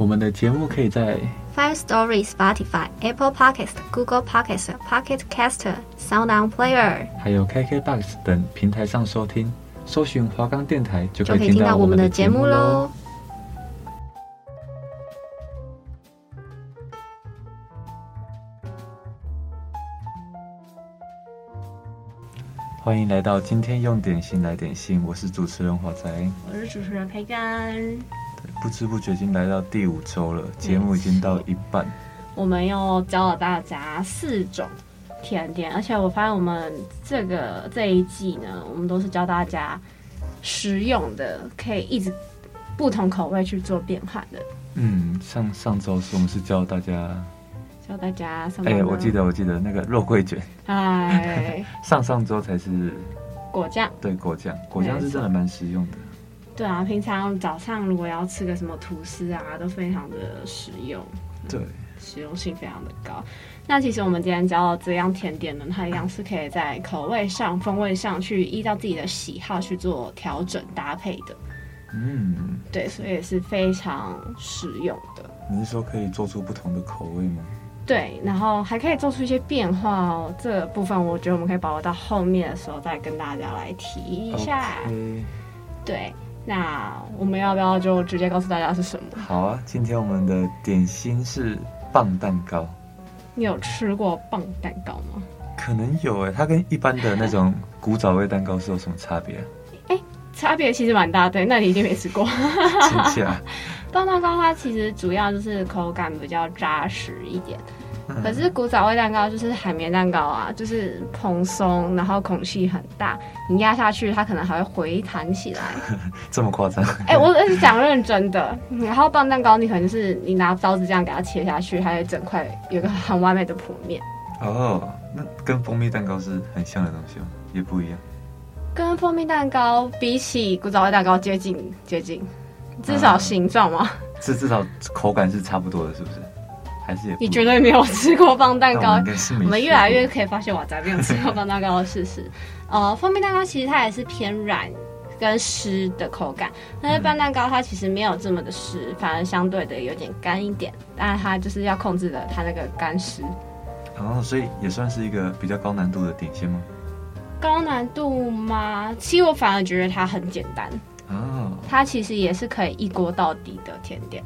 我们的节目可以在 Five Story、Spotify、Apple Podcast、Google Podcast、Pocket Caster、Sound On Player，还有 KKBox 等平台上收听。搜寻华冈电台就可以听到我们的节目喽。欢迎来到今天用点心来点心，我是主持人华仔，我是主持人培根。不知不觉已经来到第五周了，节目已经到一半。我们又教了大家四种甜点，而且我发现我们这个这一季呢，我们都是教大家实用的，可以一直不同口味去做变换的。嗯，上上周是我们是教大家教大家什么？哎、欸，我记得我记得那个肉桂卷。哎，上上周才是果酱。对，果酱，果酱是真的蛮实用的。对啊，平常早上如果要吃个什么吐司啊，都非常的实用。对，实用性非常的高。那其实我们今天教的这样甜点呢，它一样是可以在口味上、风味上去依照自己的喜好去做调整搭配的。嗯，对，所以也是非常实用的。你是说可以做出不同的口味吗？对，然后还可以做出一些变化哦。这个部分我觉得我们可以保留到后面的时候再跟大家来提一下。Okay. 对。那我们要不要就直接告诉大家是什么？好啊，今天我们的点心是棒蛋糕。你有吃过棒蛋糕吗？可能有诶，它跟一般的那种古早味蛋糕是有什么差别啊？哎，差别其实蛮大，对，那你一定没吃过。听起来，磅蛋糕它其实主要就是口感比较扎实一点。可是古早味蛋糕就是海绵蛋糕啊，就是蓬松，然后孔隙很大，你压下去它可能还会回弹起来。这么夸张？哎、欸，我是讲认真的。然后棒蛋糕你可能就是你拿刀子这样给它切下去，还有整块有个很完美的剖面。哦，那跟蜂蜜蛋糕是很像的东西吗？也不一样。跟蜂蜜蛋糕比起古早味蛋糕接近接近，至少形状吗？是、啊、至少口感是差不多的，是不是？你绝对没有吃过棒蛋糕，我，我们越来越可以发现，我在没有吃过磅蛋糕的事实。呃，蜂蜜蛋糕其实它也是偏软跟湿的口感，但是棒蛋糕它其实没有这么的湿，反而相对的有点干一点。但是它就是要控制的它那个干湿。哦，所以也算是一个比较高难度的点心吗？高难度吗？其实我反而觉得它很简单。哦，它其实也是可以一锅到底的甜点。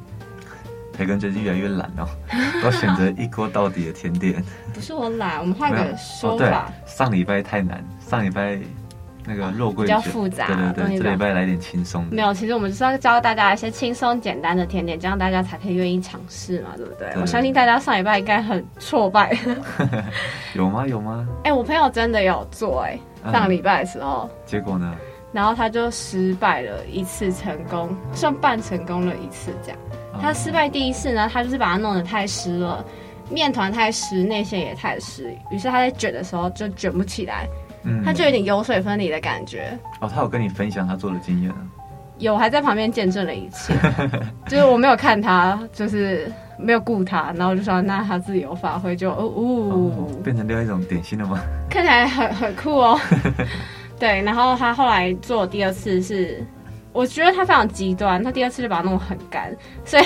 培根最近越来越懒哦，我选择一锅到底的甜点。不是我懒，我们换个说法。哦、上礼拜太难，上礼拜那个肉桂比较复杂。对对对，这礼拜来点轻松的。没有，其实我们就是要教大家一些轻松简单的甜点，这样大家才可以愿意尝试嘛，对不对？对我相信大家上礼拜应该很挫败。有吗？有吗？哎、欸，我朋友真的有做哎、欸，上礼拜的时候、嗯。结果呢？然后他就失败了一次，成功算半成功了一次，这样。他失败第一次呢，他就是把它弄得太湿了，面团太湿，内馅也太湿，于是他在卷的时候就卷不起来，嗯，他就有点油水分离的感觉。哦，他有跟你分享他做的经验啊？有，还在旁边见证了一次，就是我没有看他，就是没有顾他，然后就说那他自由发挥，就哦哦，哦，变成另外一种点心了吗？看起来很很酷哦。对，然后他后来做第二次是。我觉得他非常极端，他第二次就把它弄很干，所以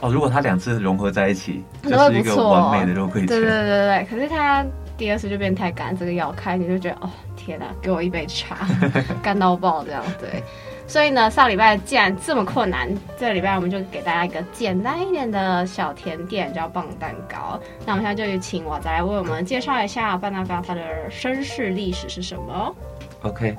哦，如果他两次融合在一起，就是一个完美的肉桂卷。对对对对，可是他第二次就变太干，这个咬开你就觉得哦天哪，给我一杯茶，干到爆这样对。所以呢，上礼拜既然这么困难，这个礼拜我们就给大家一个简单一点的小甜点，叫棒蛋糕。那我们现在就请我再来为我们介绍一下棒蛋糕它的身世历史是什么。OK。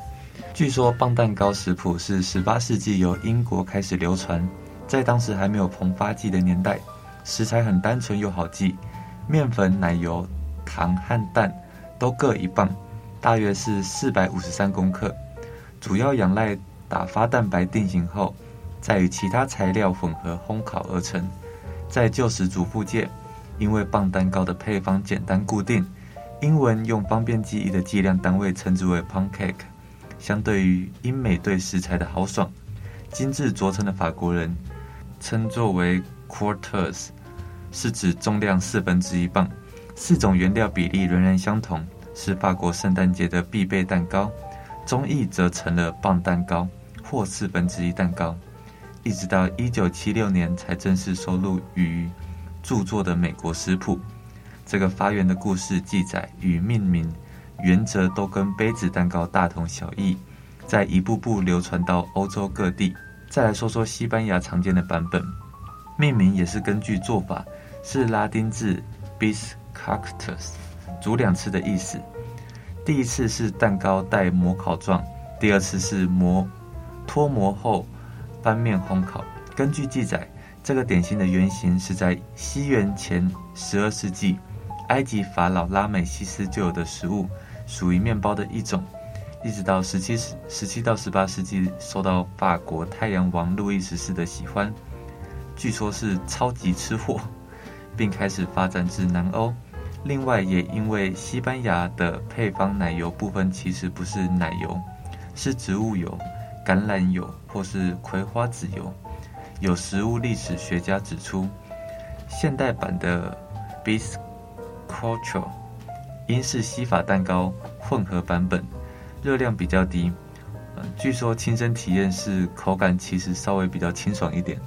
据说磅蛋糕食谱是十八世纪由英国开始流传，在当时还没有膨发剂的年代，食材很单纯又好记，面粉、奶油、糖和蛋都各一磅，大约是四百五十三公克，主要仰赖打发蛋白定型后，再与其他材料混合烘烤而成。在旧时主妇界，因为磅蛋糕的配方简单固定，英文用方便记忆的计量单位称之为 pound cake。相对于英美对食材的豪爽，精致著称的法国人称作为 quarters，是指重量四分之一磅。四种原料比例仍然相同，是法国圣诞节的必备蛋糕。中译则成了磅蛋糕或四分之一蛋糕。一直到一九七六年才正式收录于著作的美国食谱。这个发源的故事记载与命名原则都跟杯子蛋糕大同小异，在一步步流传到欧洲各地。再来说说西班牙常见的版本，命名也是根据做法，是拉丁字 bis cactus，煮两次的意思。第一次是蛋糕带模烤状，第二次是模脱模后。翻面烘烤。根据记载，这个点心的原型是在西元前十二世纪，埃及法老拉美西斯就有的食物，属于面包的一种。一直到十七世十七到十八世纪，受到法国太阳王路易十四的喜欢，据说是超级吃货，并开始发展至南欧。另外，也因为西班牙的配方奶油部分其实不是奶油，是植物油。橄榄油或是葵花籽油，有食物历史学家指出，现代版的 Bizcocho 英式西法蛋糕混合版本，热量比较低。据说亲身体验是口感其实稍微比较清爽一点。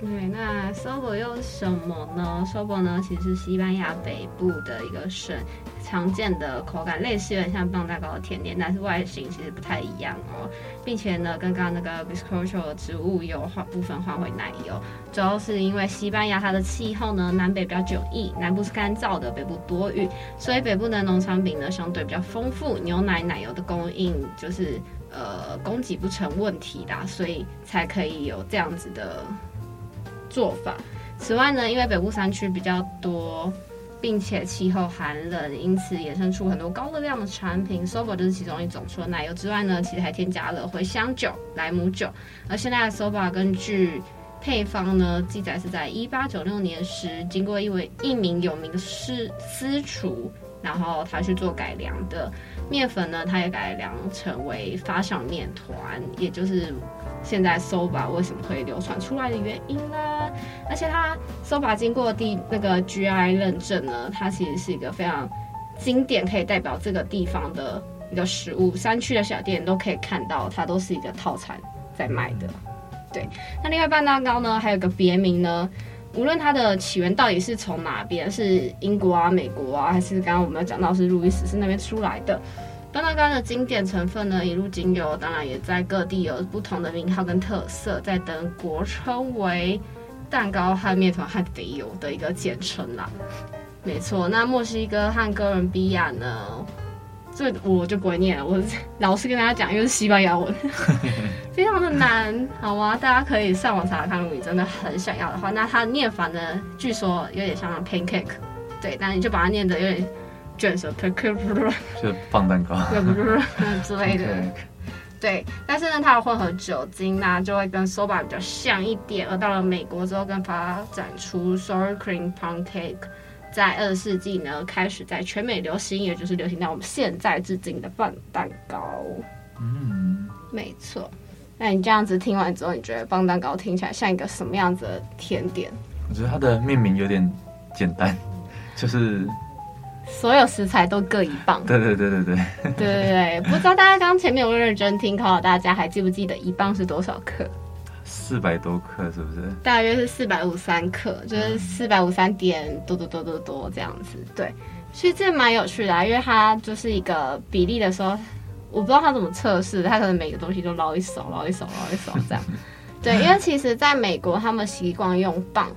对，那 Sobo 又是什么呢？Sobo 呢，其实是西班牙北部的一个省，常见的口感类似有点像棒蛋糕的甜点，但是外形其实不太一样哦，并且呢，跟刚刚那个 b i s c o c h o 的植物油换部分换回奶油，主要是因为西班牙它的气候呢，南北比较迥异，南部是干燥的，北部多雨，所以北部的农产品呢相对比较丰富，牛奶奶油的供应就是呃供给不成问题的，所以才可以有这样子的。做法。此外呢，因为北部山区比较多，并且气候寒冷，因此衍生出很多高热量的产品。Soba 就是其中一种。除了奶油之外呢，其实还添加了茴香酒、莱姆酒。而现在的 Soba 根据配方呢，记载是在一八九六年时，经过一位一名有名的私私厨，然后他去做改良的。面粉呢，它也改良成为发祥面团，也就是现在 Soba 为什么会流传出来的原因啦。而且它 Soba 经过第那个 GI 认证呢，它其实是一个非常经典，可以代表这个地方的一个食物。山区的小店都可以看到，它都是一个套餐在卖的。对，那另外半蛋糕呢，还有个别名呢。无论它的起源到底是从哪边，是英国啊、美国啊，还是刚刚我们有讲到是路易十四那边出来的，磅蛋糕的经典成分呢，一路经由，当然也在各地有不同的名号跟特色，在德国称为蛋糕和面团和肥油的一个简称啦。没错，那墨西哥和哥伦比亚呢？这我就不会念了，我老实跟大家讲，因为是西班牙文，非常的难，好吗？大家可以上网查查看，如果你真的很想要的话。那它的念法呢，据说有点像 pancake，对，但你就把它念的有点卷舌，pancake，就放蛋糕，之类的，对。但是呢，它的混合酒精呢，就会跟 soba 比较像一点，而到了美国之后，更发展出 sour cream pound cake。在二十世纪呢，开始在全美流行，也就是流行到我们现在至今的放蛋糕。嗯，没错。那你这样子听完之后，你觉得棒蛋糕听起来像一个什么样子的甜点？我觉得它的命名有点简单，就是所有食材都各一磅。对对对对对。对对对，不知道大家刚前面有没有认真听，考考大家还记不记得一磅是多少克？四百多克是不是？大约是四百五三克，就是四百五三点多多多多多这样子。对，其实这蛮有趣的啊，因为它就是一个比例的时候，我不知道他怎么测试，他可能每个东西都捞一手，捞一手，捞一手这样。对，因为其实在美国他们习惯用磅，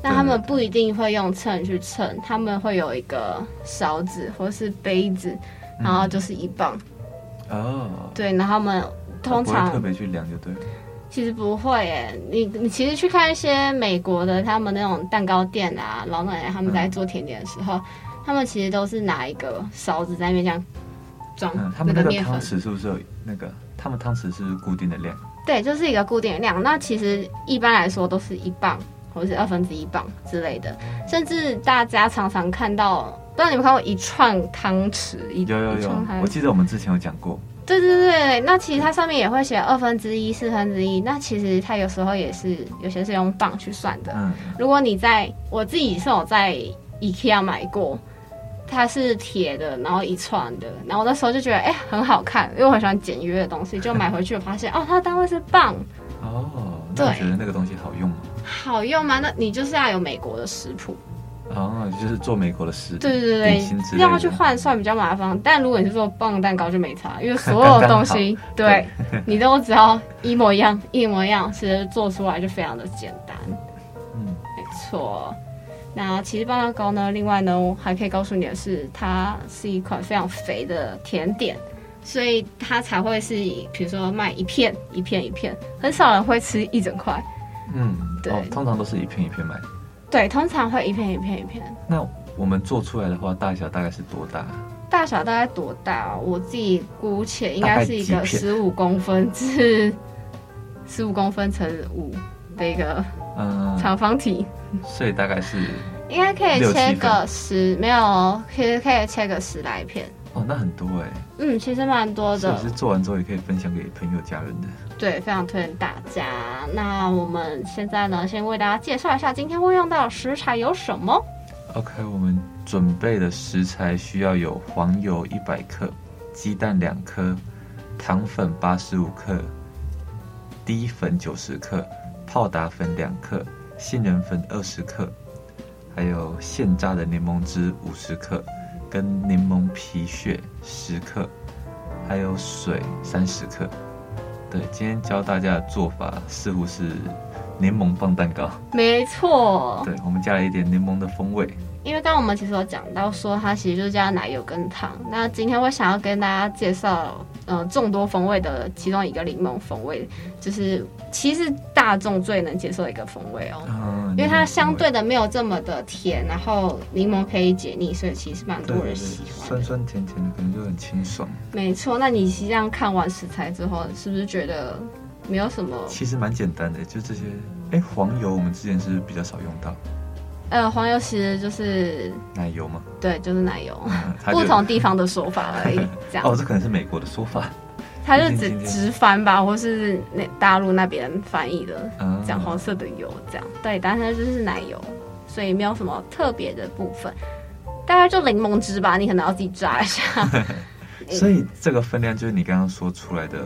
但他们不一定会用秤去称，他们会有一个勺子或是杯子，然后就是一磅。哦。对，然后他们通常特别去量就对了。其实不会诶，你你其实去看一些美国的他们那种蛋糕店啊，老奶奶他们在做甜点的时候，嗯、他们其实都是拿一个勺子在那边这样装、嗯。他们那个汤匙是不是有那个？他们汤匙是是固定的量？对，就是一个固定的量。那其实一般来说都是一磅或者是二分之一磅之类的，甚至大家常常看到，不知道你们看过一串汤匙？一有有有，我记得我们之前有讲过。对对对，那其实它上面也会写二分之一、四分之一。那其实它有时候也是有些是用磅去算的。嗯，如果你在我自己是有在 IKEA 买过，它是铁的，然后一串的，然后我那时候就觉得哎、欸、很好看，因为我很喜欢简约的东西，就买回去我发现哦，它的单位是磅。哦，那你觉得那个东西好用吗？好用吗？那你就是要有美国的食谱。哦，就是做美国的食，对对对，要去换算比较麻烦。但如果你是做棒蛋糕就没差，因为所有东西 对你都只要一模一样，一模一样，其实做出来就非常的简单。嗯，没错。那其实棒蛋糕呢，另外呢，我还可以告诉你的是，它是一款非常肥的甜点，所以它才会是以比如说卖一片一片一片，很少人会吃一整块。嗯，对、哦，通常都是一片一片卖。对，通常会一片一片一片。那我们做出来的话，大小大概是多大？大小大概多大？我自己估且应该是一个十五公分至十五公分乘五的一个嗯长方体。所以大概是应该可以切个十，没有，其实可以切个十来片。哦，那很多哎。嗯，其实蛮多的。是做完之后也可以分享给朋友家人的。对，非常推荐大家。那我们现在呢，先为大家介绍一下今天会用到的食材有什么。OK，我们准备的食材需要有黄油一百克、鸡蛋两颗、糖粉八十五克、低粉九十克、泡打粉两克、杏仁粉二十克，还有现榨的柠檬汁五十克。跟柠檬皮屑十克，还有水三十克。对，今天教大家的做法似乎是柠檬棒蛋糕。没错。对，我们加了一点柠檬的风味。因为刚刚我们其实有讲到说，它其实就是加奶油跟糖。那今天我想要跟大家介绍，呃，众多风味的其中一个柠檬风味，就是其实大众最能接受的一个风味哦。嗯，因为它相对的没有这么的甜，然后柠檬可以解腻，所以其实蛮多人喜欢。酸酸甜甜的，可能就很清爽。没错，那你实际上看完食材之后，是不是觉得没有什么？其实蛮简单的，就这些。哎，黄油我们之前是比较少用到。呃，黄油其实就是奶油吗？对，就是奶油，嗯、不同地方的说法而已。这样 哦，这可能是美国的说法。它就直直翻吧，或是那大陆那边翻译的，讲黄色的油这样。对，但是就是奶油，所以没有什么特别的部分。大概就柠檬汁吧，你可能要自己抓一下。所以这个分量就是你刚刚说出来的。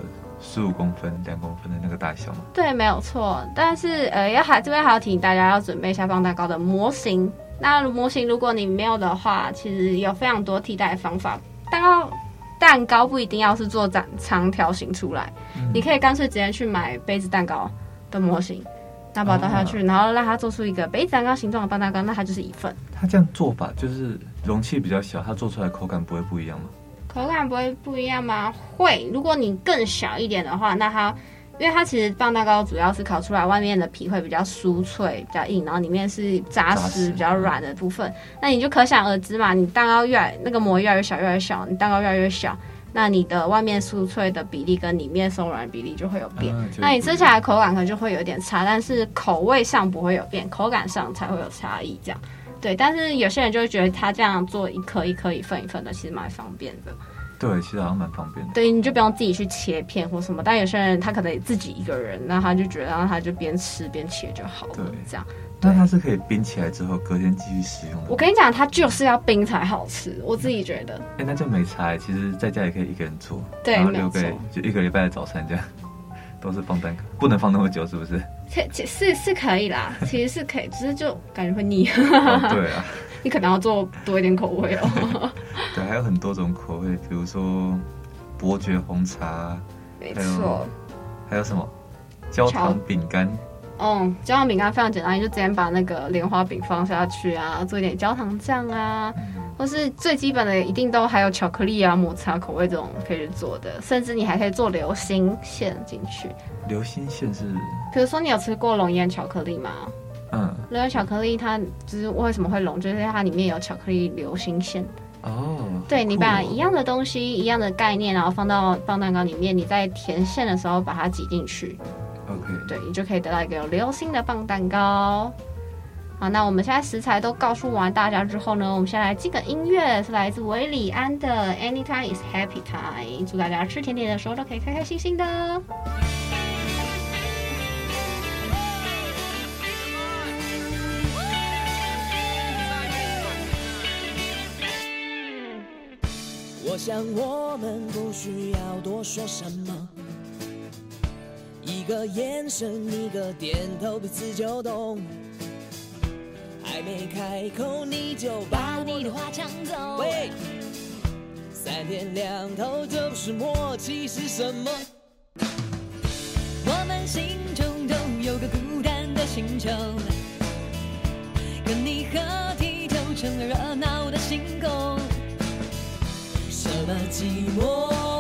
十五公分、两公分的那个大小吗？对，没有错。但是呃，要还这边还要提醒大家要准备一下棒蛋糕的模型。那模型如果你没有的话，其实有非常多替代方法。蛋糕蛋糕不一定要是做长长条形出来，嗯、你可以干脆直接去买杯子蛋糕的模型，那把它倒下去，哦、然后让它做出一个杯子蛋糕形状的棒蛋糕，那它就是一份。它这样做法就是容器比较小，它做出来口感不会不一样吗？口感不会不一样吗？会。如果你更小一点的话，那它，因为它其实棒蛋糕主要是烤出来外面的皮会比较酥脆、比较硬，然后里面是扎实、比较软的部分。那你就可想而知嘛，你蛋糕越来那个膜越来越小，越来越小，你蛋糕越来越小，那你的外面酥脆的比例跟里面松软比例就会有变。嗯、那你吃起来口感可能就会有点差，但是口味上不会有变，口感上才会有差异。这样。对，但是有些人就会觉得他这样做一颗一颗一份一份的，其实蛮方便的。对，其实好像蛮方便的。对，你就不用自己去切片或什么。但有些人他可能自己一个人，那他就觉得，然后他就边吃边切就好了。对，这样。那它是可以冰起来之后隔天继续使用的。我跟你讲，它就是要冰才好吃，我自己觉得。哎，那就没差。其实在家也可以一个人做，对，然后留给就一个礼拜的早餐这样。都是放蛋糕，不能放那么久，是不是？其其是是可以啦，其实是可以，只是就感觉会腻。哦、对啊，你可能要做多一点口味哦。对，还有很多种口味，比如说伯爵红茶，没错，还有什么焦糖饼干。嗯，焦糖饼干非常简单，你就直接把那个莲花饼放下去啊，做一点焦糖酱啊。嗯或是最基本的，一定都还有巧克力啊、抹茶口味这种可以去做的，甚至你还可以做流心馅进去。流心馅是？比如说你有吃过龙岩巧克力吗？嗯，龙岩巧克力它就是为什么会龙，就是它里面有巧克力流心馅。哦，对，你把哦一样的东西、一样的概念，然后放到棒蛋糕里面，你在填馅的时候把它挤进去，OK，对，你就可以得到一个有流心的棒蛋糕。好，那我们现在食材都告诉完大家之后呢，我们先来进个音乐，是来自韦礼安的《Anytime is Happy Time》，祝大家吃甜点的时候都可以开开心心的。我想我们不需要多说什么，一个眼神，一个点头，彼此就懂。还没开口你就把你的话抢走。喂，三天两头，这不是默契是什么？我们心中都有个孤单的星球，跟你合体就成了热闹的星空。什么寂寞，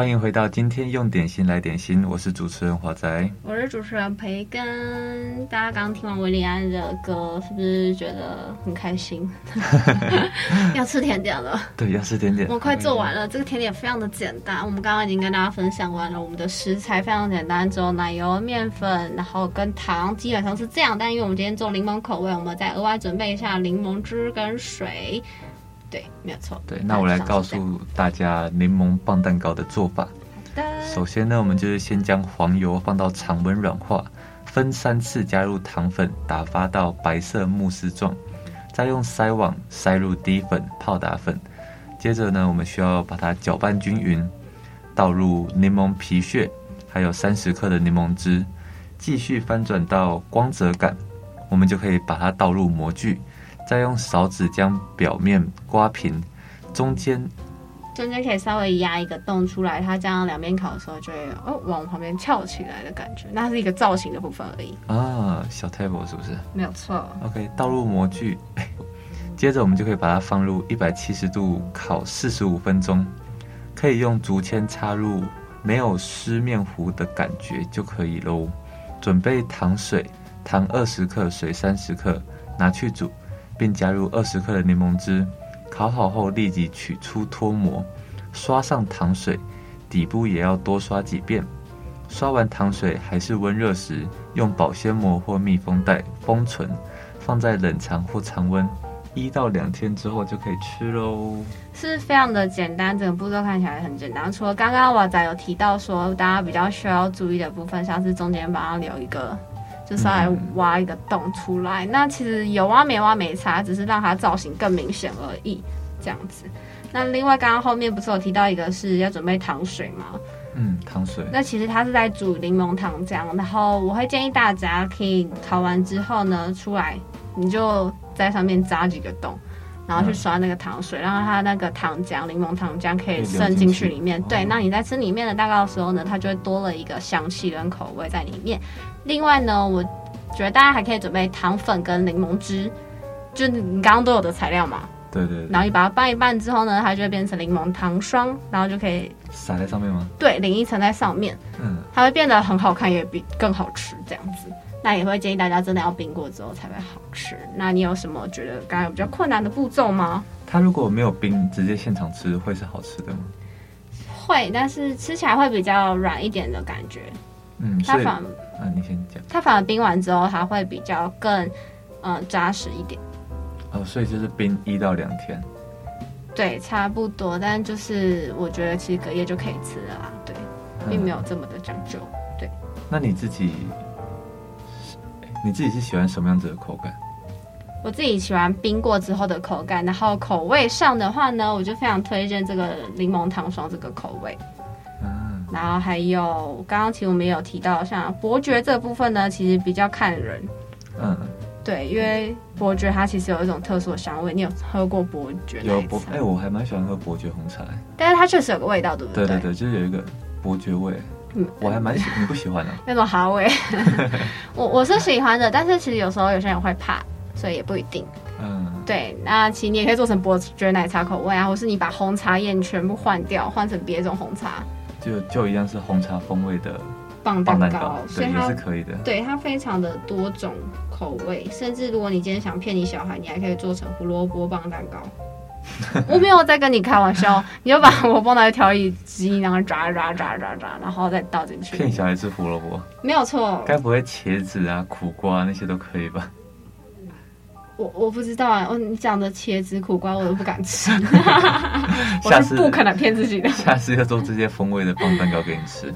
欢迎回到今天用点心来点心，我是主持人华仔。我是主持人培根，大家刚刚听完韦礼安的歌，是不是觉得很开心？要吃甜点了，对，要吃甜点。我快做完了。这个甜点非常的简单，我们刚刚已经跟大家分享完了，我们的食材非常简单，只有奶油、面粉，然后跟糖，基本上是这样。但因为我们今天做柠檬口味，我们再额外准备一下柠檬汁跟水。对，没有错。对，那我来告诉大家柠檬棒蛋糕的做法。的首先呢，我们就是先将黄油放到常温软化，分三次加入糖粉，打发到白色慕斯状，再用筛网筛入低粉泡打粉。接着呢，我们需要把它搅拌均匀，倒入柠檬皮屑，还有三十克的柠檬汁，继续翻转到光泽感，我们就可以把它倒入模具，再用勺子将表面刮平，中间中间可以稍微压一个洞出来，它这样两边烤的时候就会哦往旁边翘起来的感觉，那是一个造型的部分而已啊，小 table 是不是？没有错。OK，倒入模具。接着我们就可以把它放入一百七十度烤四十五分钟，可以用竹签插入，没有湿面糊的感觉就可以喽。准备糖水，糖二十克，水三十克，拿去煮，并加入二十克的柠檬汁。烤好后立即取出脱模，刷上糖水，底部也要多刷几遍。刷完糖水还是温热时，用保鲜膜或密封袋封存，放在冷藏或常温。一到两天之后就可以吃喽，是非常的简单，整个步骤看起来很简单。除了刚刚娃仔有提到说，大家比较需要注意的部分，像是中间把它留一个，就是来挖一个洞出来。嗯、那其实有挖没挖没差，只是让它造型更明显而已，这样子。那另外刚刚后面不是有提到一个是要准备糖水吗？嗯，糖水。那其实它是在煮柠檬糖浆，然后我会建议大家可以烤完之后呢，出来你就。在上面扎几个洞，然后去刷那个糖水，让它那个糖浆、柠檬糖浆可以渗进去里面。对，那你在吃里面的蛋糕的时候呢，它就会多了一个香气跟口味在里面。另外呢，我觉得大家还可以准备糖粉跟柠檬汁，就你刚刚都有的材料嘛。对，对对。然后你把它拌一拌之后呢，它就会变成柠檬糖霜，然后就可以撒在上面吗？对，淋一层在上面。嗯，它会变得很好看，也比更好吃这样子。那也会建议大家真的要冰过之后才会好吃。那你有什么觉得刚刚有比较困难的步骤吗？它如果没有冰，直接现场吃会是好吃的吗？会，但是吃起来会比较软一点的感觉。嗯，它反啊，你先讲。它反而冰完之后，它会比较更嗯扎实一点。哦，所以就是冰一到两天。对，差不多。但就是我觉得其实隔夜就可以吃了啦。对，并没有这么的讲究。对。那你自己？你自己是喜欢什么样子的口感？我自己喜欢冰过之后的口感，然后口味上的话呢，我就非常推荐这个柠檬糖霜这个口味。嗯，然后还有刚刚其实我们也有提到，像伯爵这部分呢，其实比较看人。嗯，对，因为伯爵它其实有一种特殊的香味。你有喝过伯爵？有伯，哎、欸，我还蛮喜欢喝伯爵红茶。但是它确实有个味道，对不对？对对对，就是有一个伯爵味。嗯，我还蛮喜，你不喜欢的、啊、那种哈味，我我是喜欢的，但是其实有时候有些人会怕，所以也不一定。嗯，对，那其实你也可以做成伯爵奶茶口味啊，或是你把红茶叶全部换掉，换成别种红茶，就就一样是红茶风味的棒蛋糕，所以也是可以的。对，它非常的多种口味，甚至如果你今天想骗你小孩，你还可以做成胡萝卜棒蛋糕。我没有在跟你开玩笑，你就把我放在调理机，然后抓抓抓抓抓，然后再倒进去。骗小孩吃胡萝卜？没有错。该不会茄子啊、苦瓜那些都可以吧？我我不知道啊，哦，你讲的茄子、苦瓜我都不敢吃。我是不可能骗自己的。下次要做这些风味的棒蛋糕给你吃。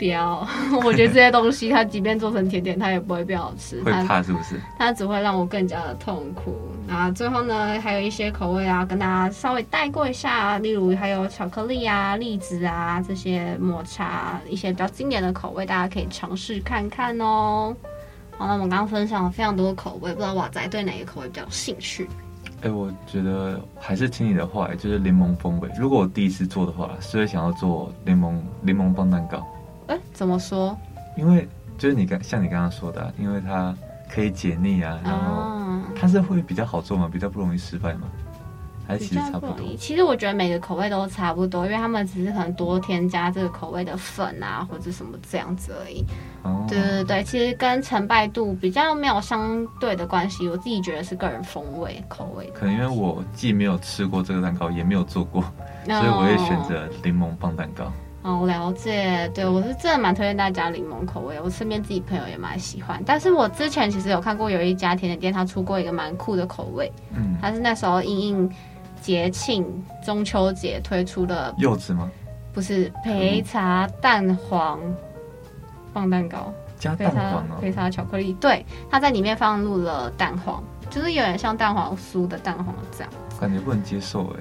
不要，我觉得这些东西它即便做成甜点，它也不会变好吃。会怕是不是？它只会让我更加的痛苦。那最后呢，还有一些口味啊，跟大家稍微带过一下，例如还有巧克力啊、栗子啊这些抹茶，一些比较经典的口味，大家可以尝试看看哦。好，那我们刚刚分享了非常多的口味，不知道瓦仔对哪个口味比较有兴趣？哎、欸，我觉得还是听你的话，就是柠檬风味。如果我第一次做的话，是会想要做柠檬柠檬棒蛋糕。哎，怎么说？因为就是你刚像你刚刚说的，因为它可以解腻啊，然后它是会比较好做嘛？比较不容易失败吗？还是其实差不多？其实我觉得每个口味都差不多，因为他们只是可能多添加这个口味的粉啊，或者什么这样子而已。哦，对对对，其实跟成败度比较没有相对的关系。我自己觉得是个人风味口味。可能因为我既没有吃过这个蛋糕，也没有做过，所以我也选择柠檬棒蛋糕。哦，我了解，对，我是真的蛮推荐大家柠檬口味，我身边自己朋友也蛮喜欢。但是我之前其实有看过有一家甜点店，它出过一个蛮酷的口味，嗯，它是那时候应应节庆中秋节推出的柚子吗？不是，焙茶蛋黄放蛋糕，加蛋黄、哦、焙茶巧克力，对，它在里面放入了蛋黄。就是有点像蛋黄酥的蛋黄酱，感觉不能接受哎。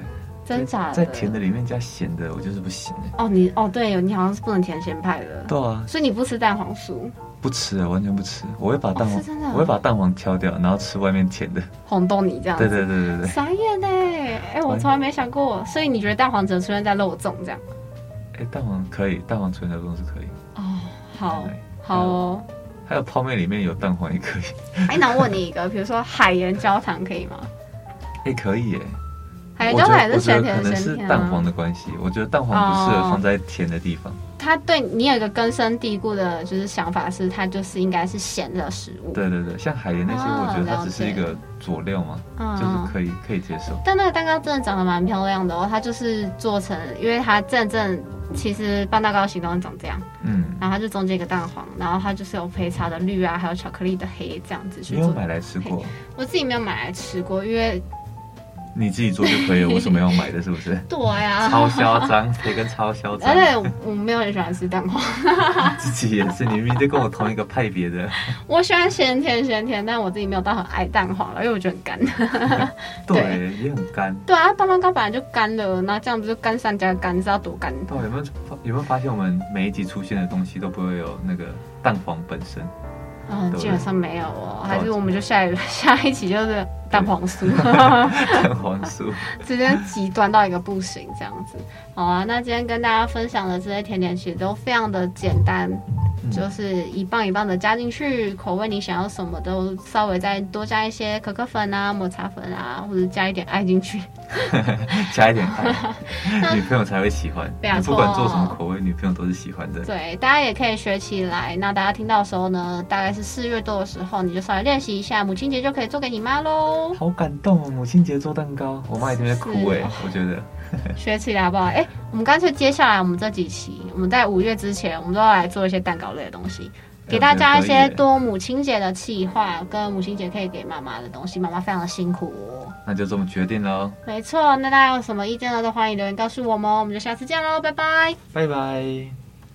真假的？在甜的里面加咸的，我就是不行哎。哦，你哦对，你好像是不能甜咸派的。对啊。所以你不吃蛋黄酥？不吃啊，完全不吃。我会把蛋黄，哦、真的我会把蛋黄挑掉，然后吃外面甜的。红豆泥这样子。对对对对对。傻眼哎！哎，我从来没想过。所以你觉得蛋黄只能出现在肉粽这样？哎，蛋黄可以，蛋黄出现在肉粽是可以。哦，好，好哦。还有泡面里面有蛋黄也可以。哎，那我问你一个，比如说海盐焦糖可以吗？哎，可以耶。海盐焦糖也是咸甜可能是蛋黄的关系，我觉得蛋黄不适合放在甜的地方。它对你有一个根深蒂固的，就是想法是它就是应该是咸的食物。对对对，像海盐那些，我觉得它只是一个佐料嘛，哦、就是可以可以接受。但那个蛋糕真的长得蛮漂亮的哦，它就是做成，因为它真正其实半蛋糕形状长这样，嗯，然后它就中间一个蛋黄，然后它就是有配茶的绿啊，还有巧克力的黑这样子去做。你有买来吃过？我自己没有买来吃过，因为。你自己做就可以了，为什么要买的？是不是？对呀、啊，超嚣张，培根超嚣张。而且我没有很喜欢吃蛋黄。自己也是，你明明就跟我同一个派别的。我喜欢咸甜咸甜，但我自己没有到很爱蛋黄了，因为我觉得很干。对，对也很干。对啊，棒棒糕本来就干了，那这样不就干上加干，知道多干？对，有没有有没有发现我们每一集出现的东西都不会有那个蛋黄本身？嗯，基本上没有哦，还是我们就下一下一期就是蛋黄酥，蛋黄酥，直接极端到一个不行这样子。好啊，那今天跟大家分享的这些甜点其实都非常的简单。就是一棒一棒的加进去，口味你想要什么都稍微再多加一些可可粉啊、抹茶粉啊，或者加一点爱进去，加一点爱，女朋友才会喜欢。你不管做什么口味，女朋友都是喜欢的。对，大家也可以学起来。那大家听到的时候呢，大概是四月多的时候，你就稍微练习一下，母亲节就可以做给你妈喽。好感动哦，母亲节做蛋糕，我妈一定在哭哎，我觉得。学起来好不好？哎、欸，我们干脆接下来我们这几期，我们在五月之前，我们都要来做一些蛋糕类的东西，给大家一些多母亲节的企划，跟母亲节可以给妈妈的东西。妈妈非常的辛苦哦，那就这么决定喽。没错，那大家有什么意见呢？都欢迎留言告诉我们。我们就下次见喽，拜拜，拜拜。